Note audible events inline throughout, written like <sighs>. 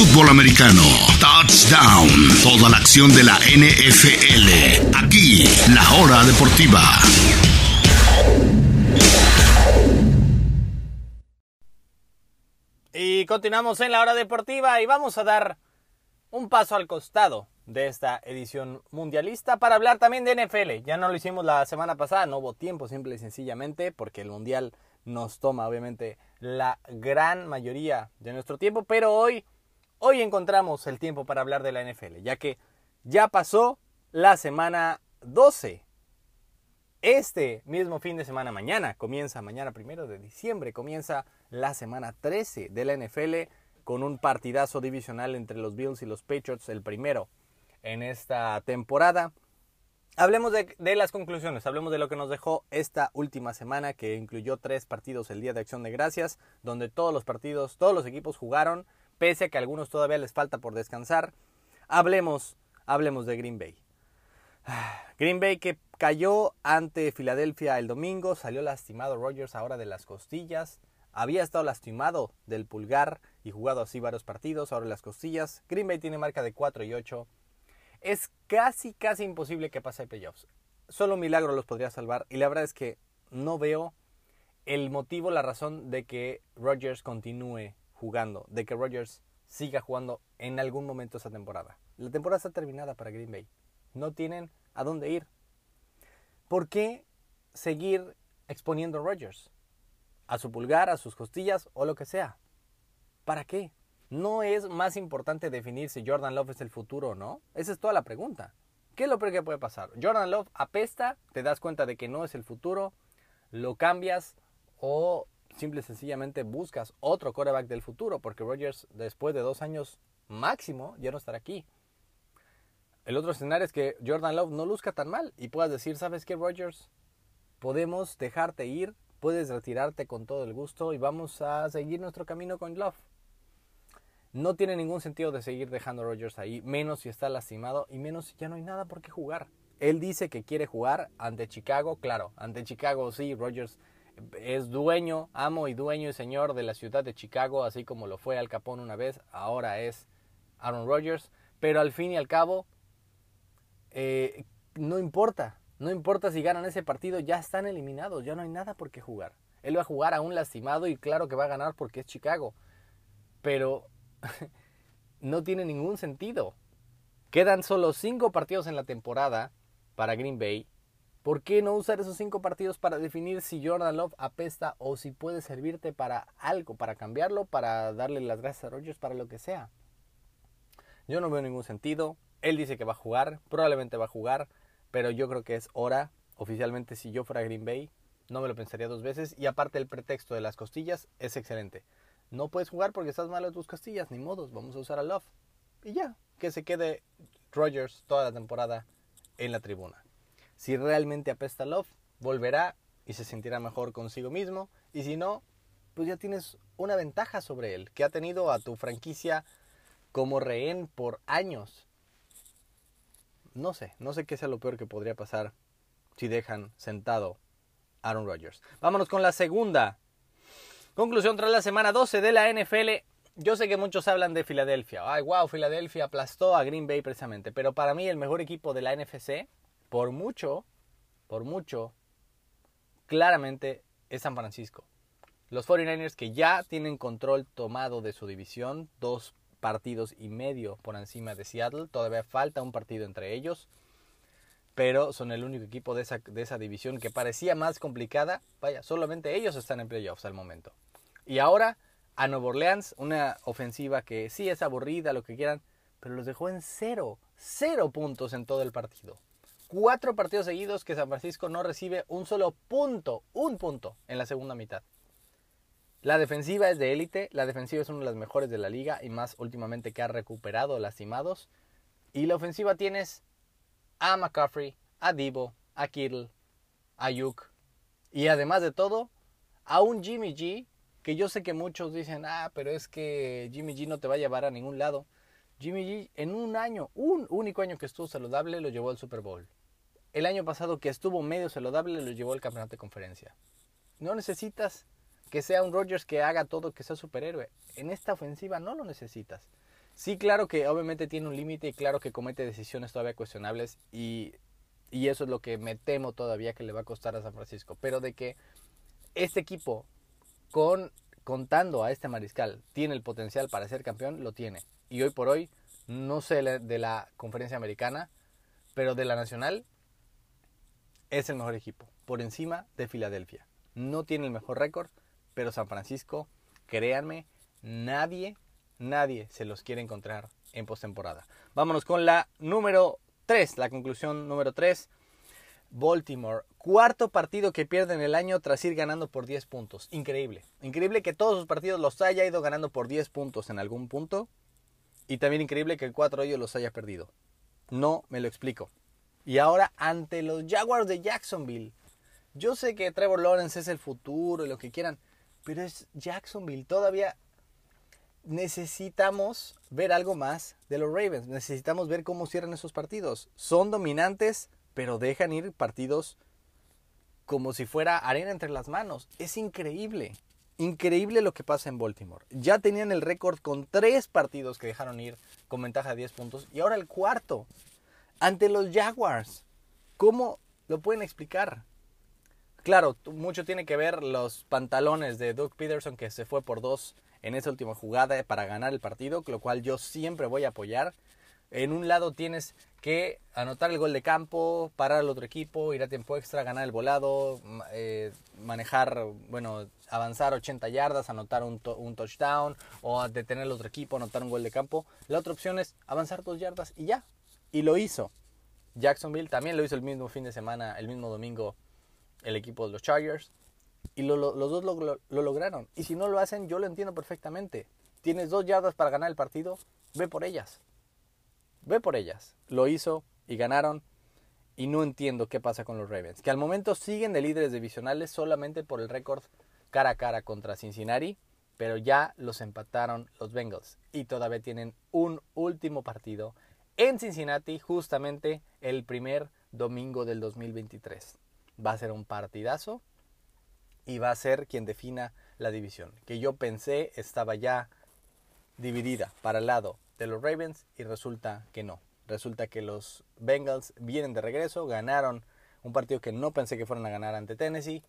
fútbol americano. Touchdown. Toda la acción de la NFL. Aquí, la hora deportiva. Y continuamos en la hora deportiva y vamos a dar un paso al costado de esta edición mundialista para hablar también de NFL. Ya no lo hicimos la semana pasada, no hubo tiempo simple y sencillamente porque el mundial nos toma obviamente la gran mayoría de nuestro tiempo, pero hoy hoy encontramos el tiempo para hablar de la NFL, ya que ya pasó la semana 12. Este mismo fin de semana mañana comienza mañana primero de diciembre comienza la semana 13 de la NFL con un partidazo divisional entre los Bills y los Patriots, el primero en esta temporada. Hablemos de, las conclusiones, hablemos de lo que nos dejó esta última semana que incluyó tres partidos el Día de Acción de Gracias, donde todos los partidos, todos los equipos jugaron, pese a que a algunos todavía les falta por descansar. Hablemos, hablemos de Green Bay. <sighs> Green Bay que cayó ante Filadelfia el domingo, salió lastimado Rogers ahora de las costillas, había estado lastimado del pulgar y jugado así varios partidos, ahora las costillas. Green Bay tiene marca de 4 y 8 es casi, casi imposible que pase playoffs. Solo un milagro los podría salvar. Y la verdad es que no veo el motivo, la razón de que Rodgers continúe jugando, de que Rodgers siga jugando en algún momento esa temporada. La temporada está terminada para Green Bay. No tienen a dónde ir. ¿Por qué seguir exponiendo a Rodgers? A su pulgar, a sus costillas o lo que sea. ¿Para qué? no es más importante definir si Jordan Love es el futuro o no. Esa es toda la pregunta. ¿Qué es lo peor que puede pasar? Jordan Love apesta, te das cuenta de que no es el futuro, lo cambias o simple y sencillamente buscas otro quarterback del futuro, porque Rodgers después de dos años máximo ya no estará aquí. El otro escenario es que Jordan Love no luzca tan mal y puedas decir, ¿sabes qué, Rodgers? Podemos dejarte ir, puedes retirarte con todo el gusto y vamos a seguir nuestro camino con Love. No tiene ningún sentido de seguir dejando a Rodgers ahí, menos si está lastimado y menos si ya no hay nada por qué jugar. Él dice que quiere jugar ante Chicago, claro, ante Chicago sí, Rodgers es dueño, amo y dueño y señor de la ciudad de Chicago, así como lo fue Al Capone una vez, ahora es Aaron Rodgers, pero al fin y al cabo, eh, no importa, no importa si ganan ese partido, ya están eliminados, ya no hay nada por qué jugar. Él va a jugar a un lastimado y claro que va a ganar porque es Chicago, pero <laughs> no tiene ningún sentido. Quedan solo cinco partidos en la temporada para Green Bay. ¿Por qué no usar esos cinco partidos para definir si Jordan Love apesta o si puede servirte para algo, para cambiarlo, para darle las gracias a Rodgers, para lo que sea? Yo no veo ningún sentido. Él dice que va a jugar, probablemente va a jugar, pero yo creo que es hora. Oficialmente, si yo fuera Green Bay, no me lo pensaría dos veces. Y aparte, el pretexto de las costillas es excelente. No puedes jugar porque estás malo en tus castillas, ni modos, vamos a usar a Love. Y ya, que se quede Rogers toda la temporada en la tribuna. Si realmente apesta Love, volverá y se sentirá mejor consigo mismo. Y si no, pues ya tienes una ventaja sobre él, que ha tenido a tu franquicia como rehén por años. No sé, no sé qué sea lo peor que podría pasar si dejan sentado Aaron Rodgers. Vámonos con la segunda Conclusión tras la semana 12 de la NFL. Yo sé que muchos hablan de Filadelfia. Ay, wow, Filadelfia aplastó a Green Bay precisamente. Pero para mí el mejor equipo de la NFC, por mucho, por mucho, claramente es San Francisco. Los 49ers que ya tienen control tomado de su división, dos partidos y medio por encima de Seattle. Todavía falta un partido entre ellos. Pero son el único equipo de esa, de esa división que parecía más complicada. Vaya, solamente ellos están en playoffs al momento. Y ahora a Nueva Orleans, una ofensiva que sí es aburrida, lo que quieran, pero los dejó en cero, cero puntos en todo el partido. Cuatro partidos seguidos que San Francisco no recibe un solo punto, un punto en la segunda mitad. La defensiva es de élite, la defensiva es una de las mejores de la liga y más últimamente que ha recuperado lastimados. Y la ofensiva tienes a McCaffrey, a Divo, a Kittle, a Yuk y además de todo, a un Jimmy G que yo sé que muchos dicen, ah, pero es que Jimmy G no te va a llevar a ningún lado. Jimmy G en un año, un único año que estuvo saludable, lo llevó al Super Bowl. El año pasado que estuvo medio saludable, lo llevó al campeonato de conferencia. No necesitas que sea un Rodgers que haga todo, que sea superhéroe. En esta ofensiva no lo necesitas. Sí, claro que obviamente tiene un límite y claro que comete decisiones todavía cuestionables y, y eso es lo que me temo todavía que le va a costar a San Francisco. Pero de que este equipo, con, contando a este mariscal, tiene el potencial para ser campeón, lo tiene. Y hoy por hoy, no sé de la conferencia americana, pero de la nacional, es el mejor equipo, por encima de Filadelfia. No tiene el mejor récord, pero San Francisco, créanme, nadie, nadie se los quiere encontrar en postemporada. Vámonos con la número 3, la conclusión número 3. Baltimore, cuarto partido que pierde en el año tras ir ganando por 10 puntos. Increíble. Increíble que todos sus partidos los haya ido ganando por 10 puntos en algún punto. Y también increíble que el 4 de ellos los haya perdido. No me lo explico. Y ahora ante los Jaguars de Jacksonville. Yo sé que Trevor Lawrence es el futuro y lo que quieran, pero es Jacksonville. Todavía necesitamos ver algo más de los Ravens. Necesitamos ver cómo cierran esos partidos. Son dominantes, pero dejan ir partidos como si fuera arena entre las manos. Es increíble. Increíble lo que pasa en Baltimore. Ya tenían el récord con tres partidos que dejaron ir con ventaja de 10 puntos y ahora el cuarto ante los Jaguars. ¿Cómo lo pueden explicar? Claro, mucho tiene que ver los pantalones de Doug Peterson que se fue por dos en esa última jugada para ganar el partido, lo cual yo siempre voy a apoyar. En un lado tienes que anotar el gol de campo, parar al otro equipo, ir a tiempo extra, ganar el volado, eh, manejar, bueno, avanzar 80 yardas, anotar un, un, touchdown o detener al otro equipo, anotar un gol de campo. La otra opción es avanzar dos yardas y ya. Y lo hizo. Jacksonville también lo hizo el mismo fin de semana, el mismo domingo, el equipo de los Chargers. Y los dos lo, lograron. Y si no lo hacen, yo lo entiendo perfectamente. Tienes dos yardas para ganar el partido, ve por ellas. Ve por ellas. Lo hizo y ganaron. Y no entiendo qué pasa con los Ravens. Que al momento siguen de líderes divisionales solamente por el récord cara a cara contra Cincinnati. Pero ya los empataron los Bengals. Y todavía tienen un último partido en Cincinnati justamente el primer domingo del 2023. Va a ser un partidazo y va a ser quien defina la división, que yo pensé estaba ya dividida para el lado de los Ravens y resulta que no. Resulta que los Bengals vienen de regreso, ganaron un partido que no pensé que fueran a ganar ante Tennessee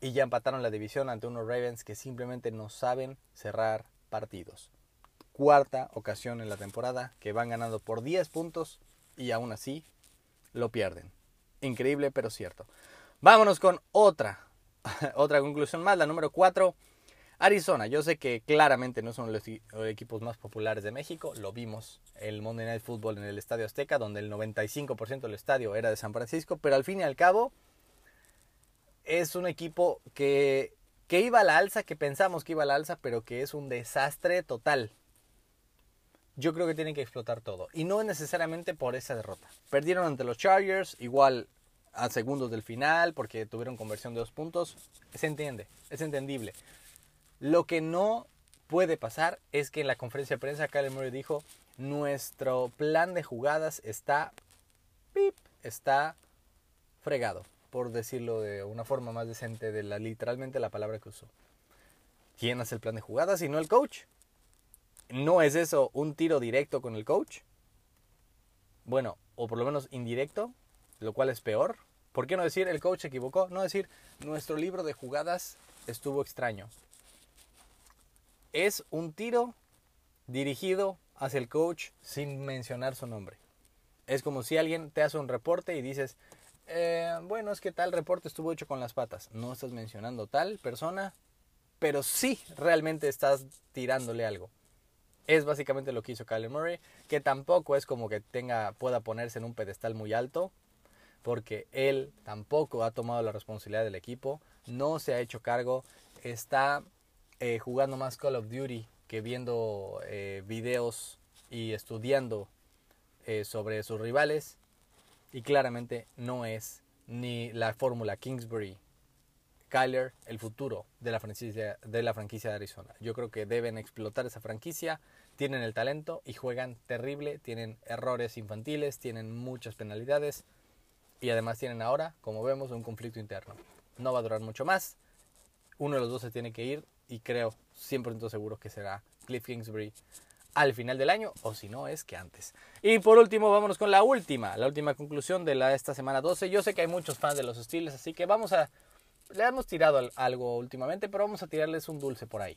y ya empataron la división ante unos Ravens que simplemente no saben cerrar partidos cuarta ocasión en la temporada que van ganando por 10 puntos y aún así lo pierden. Increíble, pero cierto. Vámonos con otra, <laughs> otra conclusión más, la número 4. Arizona, yo sé que claramente no son los equipos más populares de México, lo vimos el Monday Night Football en el Estadio Azteca, donde el 95% del estadio era de San Francisco, pero al fin y al cabo es un equipo que, que iba a la alza, que pensamos que iba a la alza, pero que es un desastre total yo creo que tienen que explotar todo. Y no necesariamente por esa derrota. Perdieron ante los Chargers, igual a segundos del final, porque tuvieron conversión de dos puntos. Se entiende, es entendible. Lo que no puede pasar es que en la conferencia de prensa Kyle Murray dijo, nuestro plan de jugadas está, pip, está fregado, por decirlo de una forma más decente de la literalmente la palabra que usó. ¿Quién hace el plan de jugadas y no el coach? ¿No es eso un tiro directo con el coach? Bueno, o por lo menos indirecto, lo cual es peor. ¿Por qué no decir el coach se equivocó? No decir nuestro libro de jugadas estuvo extraño. Es un tiro dirigido hacia el coach sin mencionar su nombre. Es como si alguien te hace un reporte y dices, eh, bueno, es que tal reporte estuvo hecho con las patas. No estás mencionando tal persona, pero sí realmente estás tirándole algo. Es básicamente lo que hizo Kyler Murray, que tampoco es como que tenga, pueda ponerse en un pedestal muy alto, porque él tampoco ha tomado la responsabilidad del equipo, no se ha hecho cargo, está eh, jugando más Call of Duty que viendo eh, videos y estudiando eh, sobre sus rivales, y claramente no es ni la fórmula Kingsbury Kyler el futuro de la, franquicia, de Arizona. Yo creo que deben explotar esa franquicia, tienen el talento y juegan terrible, tienen errores infantiles, tienen muchas penalidades y además tienen ahora, como vemos, un conflicto interno. No va a durar mucho más, uno de los dos se tiene que ir y creo 100% seguro que será Cliff Kingsbury al final del año, o si no es que antes. Y por último, vámonos con la última, la última conclusión de la, esta semana 12. Yo sé que hay muchos fans de los Steelers, así que vamos a... Le hemos tirado algo últimamente, pero vamos a tirarles un dulce por ahí.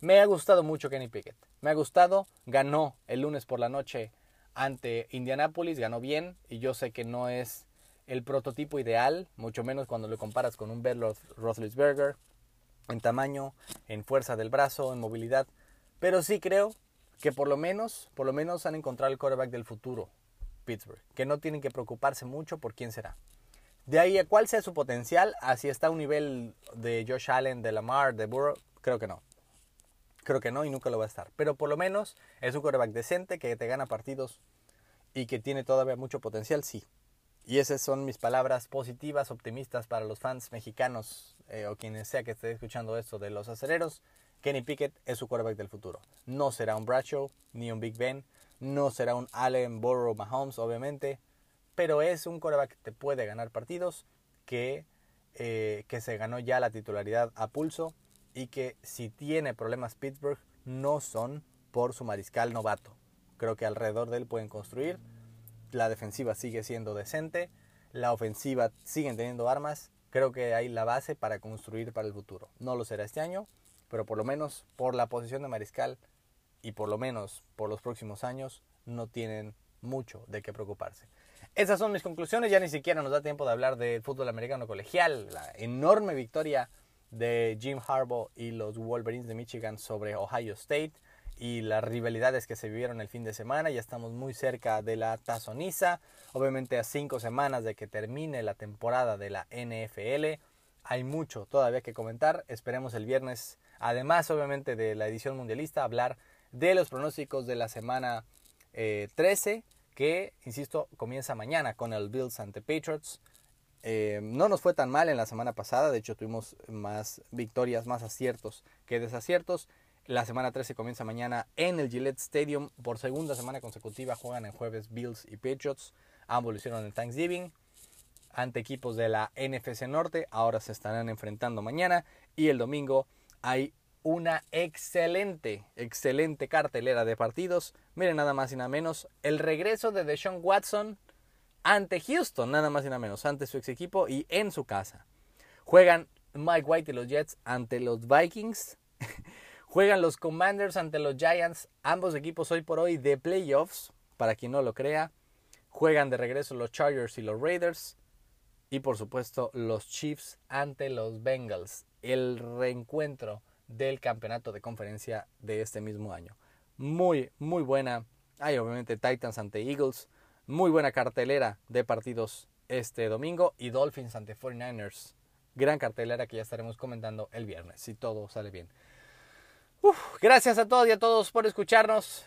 Me ha gustado mucho Kenny Pickett. Me ha gustado, ganó el lunes por la noche ante Indianapolis, ganó bien, y yo sé que no es el prototipo ideal, mucho menos cuando lo comparas con un Ben Roethlisberger, en tamaño, en fuerza del brazo, en movilidad, pero sí creo que por lo menos, por lo menos han encontrado el quarterback del futuro, Pittsburgh, que no tienen que preocuparse mucho por quién será. De ahí a cuál sea su potencial, así está un nivel de Josh Allen, de Lamar, de Burrow, creo que no. Creo que no y nunca lo va a estar. Pero por lo menos es un quarterback decente que te gana partidos y que tiene todavía mucho potencial, sí. Y esas son mis palabras positivas, optimistas para los fans mexicanos eh, o quienes sea que esté escuchando esto de los acereros. Kenny Pickett es su quarterback del futuro. No será un Bradshaw ni un Big Ben. No será un Allen, Burrow, Mahomes, obviamente. Pero es un quarterback que te puede ganar partidos, que, eh, que se ganó ya la titularidad a pulso y que si tiene problemas Pittsburgh no son por su mariscal novato. Creo que alrededor de él pueden construir. La defensiva sigue siendo decente. La ofensiva siguen teniendo armas. Creo que hay la base para construir para el futuro. No lo será este año, pero por lo menos por la posición de mariscal y por lo menos por los próximos años no tienen mucho de qué preocuparse. Esas son mis conclusiones, ya ni siquiera nos da tiempo de hablar de fútbol americano colegial, la enorme victoria de Jim Harbaugh y los Wolverines de Michigan sobre Ohio State y las rivalidades que se vivieron el fin de semana. Ya estamos muy cerca de la tazoniza, obviamente a cinco semanas de que termine la temporada de la NFL. Hay mucho todavía que comentar. Esperemos el viernes Además, obviamente, de la edición mundialista, hablar de los pronósticos de la semana 13, eh, que, insisto, comienza mañana con el Bills ante Patriots. Eh, no nos fue tan mal en la semana pasada, de hecho tuvimos más victorias, más aciertos que desaciertos. La semana 13 comienza mañana en el Gillette Stadium. Por segunda semana consecutiva juegan en jueves Bills y Patriots. Ambos lo hicieron en Thanksgiving ante equipos de la NFC Norte. Ahora se estarán enfrentando mañana. Y el domingo hay una excelente, excelente cartelera de partidos. Miren nada más y nada menos el regreso de Deshaun Watson ante Houston, nada más y nada menos, ante su ex equipo y en su casa. Juegan Mike White y los Jets ante los Vikings. <laughs> Juegan los Commanders ante los Giants, ambos equipos hoy por hoy de playoffs, para quien no lo crea. Juegan de regreso los Chargers y los Raiders. Y por supuesto los Chiefs ante los Bengals el reencuentro del campeonato de conferencia de este mismo año. Muy, muy buena. Hay obviamente Titans ante Eagles. Muy buena cartelera de partidos este domingo. Y Dolphins ante 49ers. Gran cartelera que ya estaremos comentando el viernes, si todo sale bien. gracias a todos y a todos por escucharnos.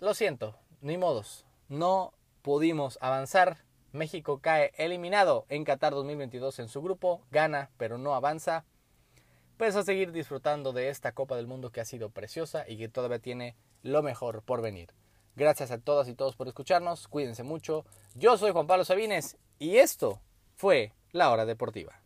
Lo siento, ni modos. No pudimos avanzar. México cae eliminado en Qatar 2022 en su grupo. Gana, pero no avanza pues a seguir disfrutando de esta Copa del Mundo que ha sido preciosa y que todavía tiene lo mejor por venir. Gracias a todas y todos por escucharnos, cuídense mucho. Yo soy Juan Pablo Sabines y esto fue La Hora Deportiva.